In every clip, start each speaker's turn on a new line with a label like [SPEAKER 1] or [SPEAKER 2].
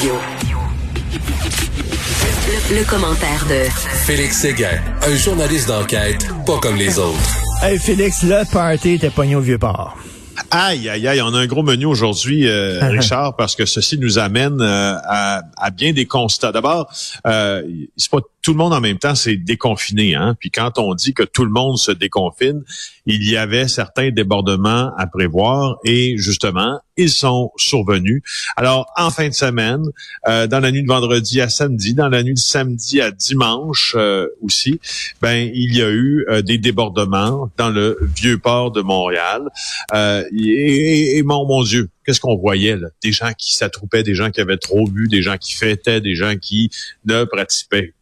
[SPEAKER 1] Radio. Le, commentaire de
[SPEAKER 2] Félix Séguin, un journaliste d'enquête pas comme les autres.
[SPEAKER 3] Hey Félix, le party était pogné au Vieux-Port.
[SPEAKER 4] Aïe, aïe, aïe, on a un gros menu aujourd'hui, euh, Richard, parce que ceci nous amène euh, à, à, bien des constats. D'abord, euh, c'est pas tout le monde en même temps, c'est déconfiné. Hein? Puis quand on dit que tout le monde se déconfine, il y avait certains débordements à prévoir et justement, ils sont survenus. Alors, en fin de semaine, euh, dans la nuit de vendredi à samedi, dans la nuit de samedi à dimanche euh, aussi, ben il y a eu euh, des débordements dans le vieux port de Montréal. et, mon Dieu, qu'est-ce qu'on voyait là? Des gens qui s'attroupaient, des gens qui avaient trop bu, des gens qui fêtaient, des gens qui ne pratiquaient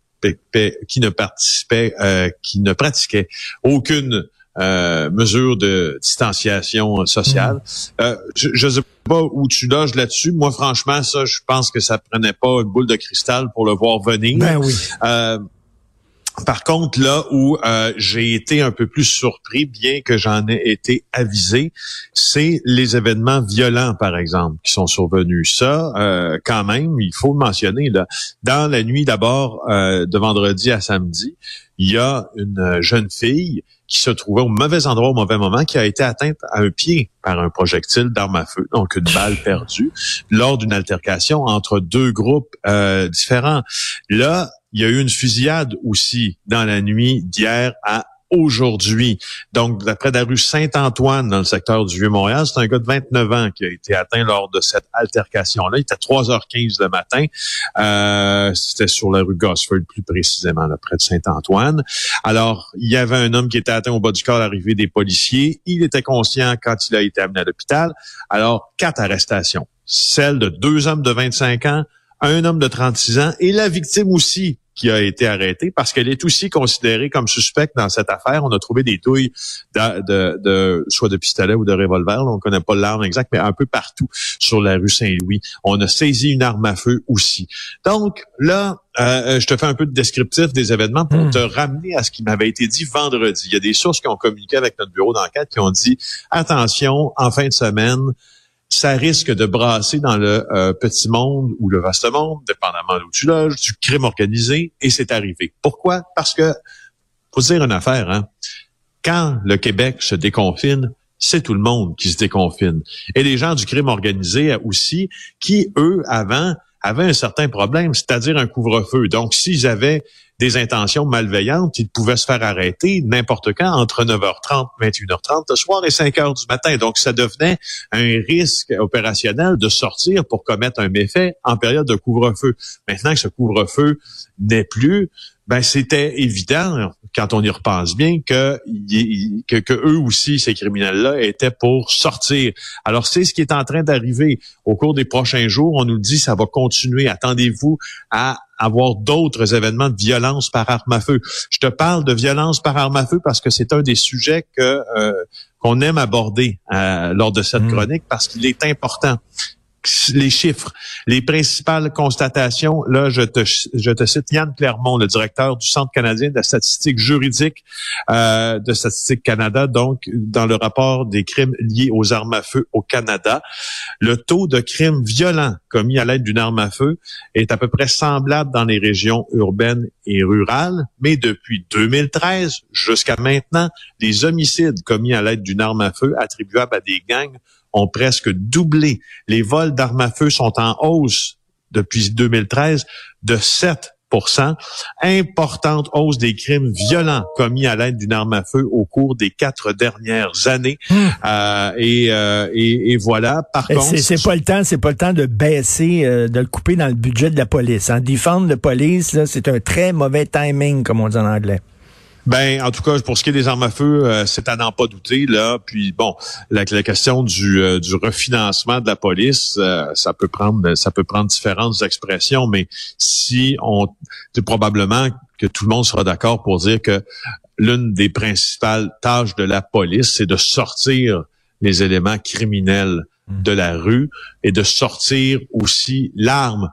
[SPEAKER 4] qui ne participait, euh, qui ne pratiquait aucune euh, mesure de distanciation sociale. Mm. Euh, je ne sais pas où tu loges là-dessus. Moi, franchement, ça, je pense que ça prenait pas une boule de cristal pour le voir venir.
[SPEAKER 3] Ben oui.
[SPEAKER 4] Par contre, là où euh, j'ai été un peu plus surpris, bien que j'en ai été avisé, c'est les événements violents, par exemple, qui sont survenus. Ça, euh, quand même, il faut le mentionner. Là. Dans la nuit d'abord euh, de vendredi à samedi, il y a une jeune fille qui se trouvait au mauvais endroit au mauvais moment, qui a été atteinte à un pied par un projectile d'arme à feu, donc une balle perdue, lors d'une altercation entre deux groupes différents. Là, il y a eu une fusillade aussi dans la nuit d'hier à aujourd'hui. Donc, d'après la rue Saint-Antoine, dans le secteur du Vieux-Montréal, c'est un gars de 29 ans qui a été atteint lors de cette altercation-là. Il était à 3h15 le matin. Euh, C'était sur la rue Gosford, plus précisément, là, près de Saint-Antoine. Alors, il y avait un homme qui était atteint au bas du corps à l'arrivée des policiers. Il était conscient quand il a été amené à l'hôpital. Alors, quatre arrestations. Celle de deux hommes de 25 ans, un homme de 36 ans et la victime aussi qui a été arrêtée parce qu'elle est aussi considérée comme suspecte dans cette affaire. On a trouvé des touilles de, de, soit de pistolet ou de revolver. on ne connaît pas l'arme exacte, mais un peu partout sur la rue Saint-Louis. On a saisi une arme à feu aussi. Donc là, euh, je te fais un peu de descriptif des événements pour hmm. te ramener à ce qui m'avait été dit vendredi. Il y a des sources qui ont communiqué avec notre bureau d'enquête qui ont dit attention, en fin de semaine, ça risque de brasser dans le euh, petit monde ou le vaste monde, dépendamment d'où tu loges, du crime organisé, et c'est arrivé. Pourquoi? Parce que, faut dire une affaire, hein? quand le Québec se déconfine, c'est tout le monde qui se déconfine. Et les gens du crime organisé aussi, qui, eux, avant, avaient un certain problème, c'est-à-dire un couvre-feu. Donc, s'ils avaient des intentions malveillantes, ils pouvaient se faire arrêter n'importe quand entre 9h30, 21h30 le soir et 5h du matin. Donc, ça devenait un risque opérationnel de sortir pour commettre un méfait en période de couvre-feu. Maintenant que ce couvre-feu n'est plus, ben c'était évident quand on y repense bien que, que, que eux aussi ces criminels-là étaient pour sortir. Alors c'est ce qui est en train d'arriver au cours des prochains jours. On nous dit ça va continuer. Attendez-vous à avoir d'autres événements de violence par arme à feu. Je te parle de violence par arme à feu parce que c'est un des sujets que euh, qu'on aime aborder euh, lors de cette mmh. chronique parce qu'il est important les chiffres, les principales constatations. Là, je te, je te cite Yann Clermont, le directeur du Centre canadien de la statistique juridique euh, de Statistique Canada, donc dans le rapport des crimes liés aux armes à feu au Canada. Le taux de crimes violents commis à l'aide d'une arme à feu est à peu près semblable dans les régions urbaines et rurales, mais depuis 2013 jusqu'à maintenant, les homicides commis à l'aide d'une arme à feu attribuables à des gangs ont presque doublé. Les vols d'armes à feu sont en hausse depuis 2013 de 7% importante hausse des crimes violents commis à l'aide d'une arme à feu au cours des quatre dernières années. Hmm. Euh, euh, et, et, voilà. Par contre,
[SPEAKER 3] c'est pas le temps, c'est pas le temps de baisser, euh, de le couper dans le budget de la police. Hein. Défendre la police, c'est un très mauvais timing, comme on dit en anglais.
[SPEAKER 4] Ben, en tout cas, pour ce qui est des armes à feu, euh, c'est à n'en pas douter là. Puis bon, la, question du, euh, du refinancement de la police, euh, ça peut prendre, ça peut prendre différentes expressions, mais si on, c'est probablement que tout le monde sera d'accord pour dire que l'une des principales tâches de la police, c'est de sortir les éléments criminels de la rue et de sortir aussi l'arme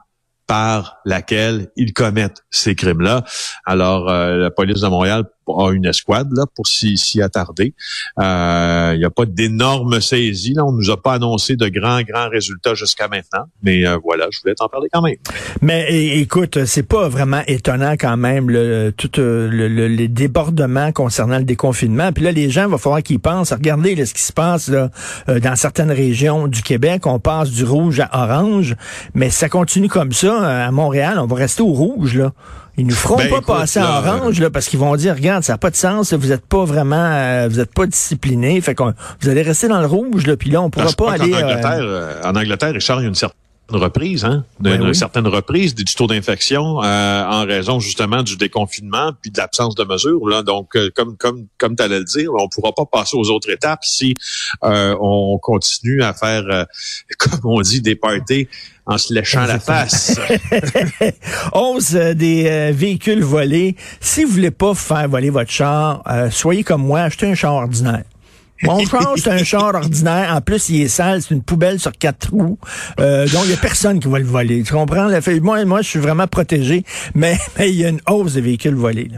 [SPEAKER 4] par laquelle ils commettent ces crimes-là. Alors, la police de Montréal a une escouade là pour s'y attarder. Euh, il n'y a pas d'énormes saisies. Là. On nous a pas annoncé de grands, grands résultats jusqu'à maintenant. Mais euh, voilà, je voulais t'en parler quand même.
[SPEAKER 3] Mais écoute, c'est pas vraiment étonnant quand même le, tout le, les débordements concernant le déconfinement. Puis là, les gens, il va falloir qu'ils pensent. Regardez ce qui se passe là, dans certaines régions du Québec. On passe du rouge à orange. Mais ça continue comme ça. À Montréal, on va rester au rouge. là. Ils nous feront ben, pas passer en orange là, parce qu'ils vont dire regarde ça n'a pas de sens vous êtes pas vraiment euh, vous êtes pas discipliné fait qu'on vous allez rester dans le rouge là puis là on pourra pas aller
[SPEAKER 4] en Angleterre, euh, en Angleterre Richard il y a une certaine reprise, hein, d'une certaine reprise du taux d'infection euh, en raison justement du déconfinement puis de l'absence de mesures. Là. Donc, euh, comme comme comme tu allais le dire, on pourra pas passer aux autres étapes si euh, on continue à faire, comme on dit, des parties en se léchant la face.
[SPEAKER 3] Hausse des véhicules volés. Si vous voulez pas faire voler votre char, soyez comme moi, achetez un char ordinaire. Mon char, c'est un char ordinaire. En plus, il est sale. C'est une poubelle sur quatre roues. Euh, donc, il n'y a personne qui va le voler. Tu comprends? Moi, je suis vraiment protégé. Mais, mais il y a une hausse des véhicules volés.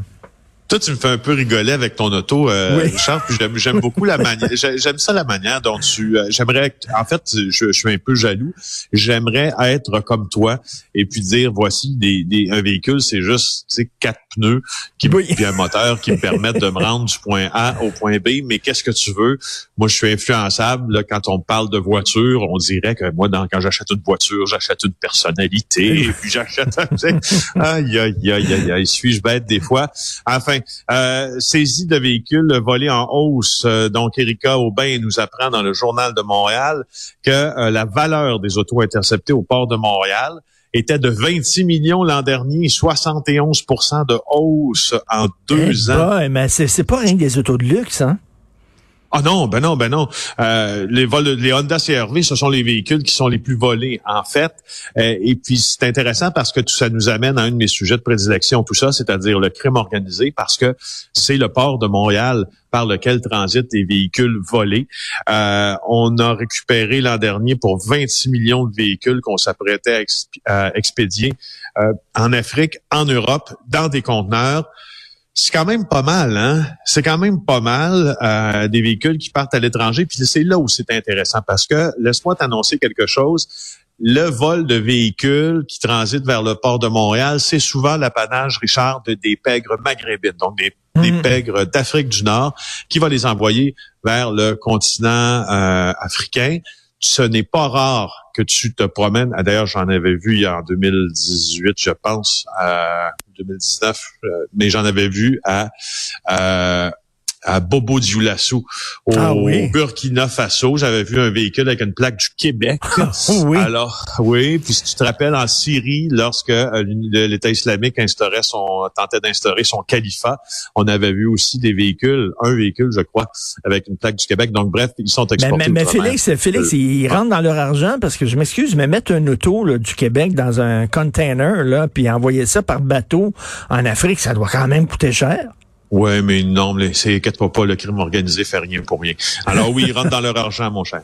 [SPEAKER 4] Toi, tu me fais un peu rigoler avec ton auto, euh, Richard. Puis j'aime, beaucoup la manière. J'aime ça la manière dont tu. Euh, j'aimerais. En fait, je, suis un peu jaloux. J'aimerais être comme toi et puis dire voici des, des un véhicule, c'est juste quatre pneus qui puis un moteur qui me permettent de me rendre du point A au point B. Mais qu'est-ce que tu veux? Moi, je suis influençable. Là, quand on parle de voiture, on dirait que moi, dans, quand j'achète une voiture, j'achète une personnalité. et puis j'achète. aïe aïe aïe aïe. Suis-je bête des fois? Enfin. Euh, saisie de véhicules volés en hausse. Euh, donc, Erika Aubin nous apprend dans le Journal de Montréal que euh, la valeur des autos interceptées au port de Montréal était de 26 millions l'an dernier, 71% de hausse en deux eh ans.
[SPEAKER 3] mais c'est pas rien des autos de luxe, hein?
[SPEAKER 4] Ah non, ben non, ben non. Euh, les vols, les Honda CRV, ce sont les véhicules qui sont les plus volés, en fait. Euh, et puis c'est intéressant parce que tout ça nous amène à un de mes sujets de prédilection, tout ça, c'est-à-dire le crime organisé, parce que c'est le port de Montréal par lequel transitent les véhicules volés. Euh, on a récupéré l'an dernier pour 26 millions de véhicules qu'on s'apprêtait à, expédier en Afrique, en Europe, dans des conteneurs c'est quand même pas mal, hein? C'est quand même pas mal euh, des véhicules qui partent à l'étranger. Puis c'est là où c'est intéressant parce que laisse-moi t'annoncer quelque chose. Le vol de véhicules qui transitent vers le port de Montréal, c'est souvent l'apanage, Richard, de des pègres maghrébines, donc des, mmh. pègres d'Afrique du Nord, qui va les envoyer vers le continent euh, africain ce n'est pas rare que tu te promènes. Ah, d'ailleurs, j'en avais vu en 2018, je pense, à 2019, euh, mais j'en avais vu à, à à Bobo Dioulasso au ah Burkina Faso. J'avais vu un véhicule avec une plaque du Québec. Ah oui. Alors, oui. Puis si tu te rappelles, en Syrie, lorsque euh, l'État islamique instaurait son, tentait d'instaurer son califat, on avait vu aussi des véhicules, un véhicule, je crois, avec une plaque du Québec. Donc, bref, ils sont exportés.
[SPEAKER 3] Mais, mais, Félix, Félix, ils rentrent dans leur argent parce que je m'excuse, mais mettre un auto là, du Québec dans un container, là, puis envoyer ça par bateau en Afrique, ça doit quand même coûter cher.
[SPEAKER 4] Ouais, mais non, c'est inquiète pas, le crime organisé fait rien pour rien. Alors oui, ils rentrent dans leur argent, mon cher.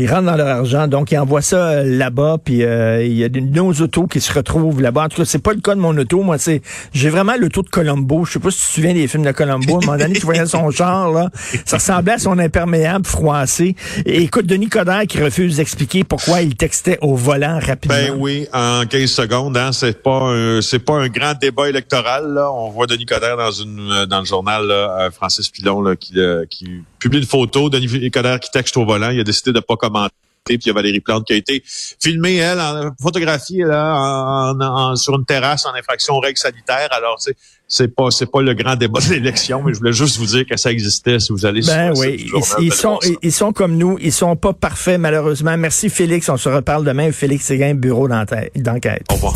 [SPEAKER 3] Ils rentrent dans leur argent, donc ils envoient ça euh, là-bas, puis euh, il y a nos autos qui se retrouvent là-bas. En tout cas, c'est pas le cas de mon auto. Moi, c'est j'ai vraiment l'auto de Colombo. Je sais pas si tu te souviens des films de Colombo. À un moment donné, tu voyais son char, là. Ça ressemblait à son imperméable froissé. Et écoute, Denis Coderre qui refuse d'expliquer pourquoi il textait au volant rapidement.
[SPEAKER 4] Ben oui, en 15 secondes, hein, c'est pas un, c'est pas un grand débat électoral, là. On voit Denis Coderre dans une, dans le journal, là, Francis Pilon, là, qui, qui publie une photo. Denis Coderre qui texte au volant. Il a décidé de pas commenter. Puis il y a Valérie Plante qui a été filmée, elle, en, photographiée là, en, sur une terrasse en infraction aux règles sanitaires. Alors, c'est c'est pas c'est pas le grand débat de l'élection, mais je voulais juste vous dire que ça existait si vous allez
[SPEAKER 3] ben oui, ils, sont ils sont comme nous, ils sont pas parfaits malheureusement. Merci Félix, on se reparle demain. Félix Séguin, bureau d'enquête.
[SPEAKER 4] Au revoir.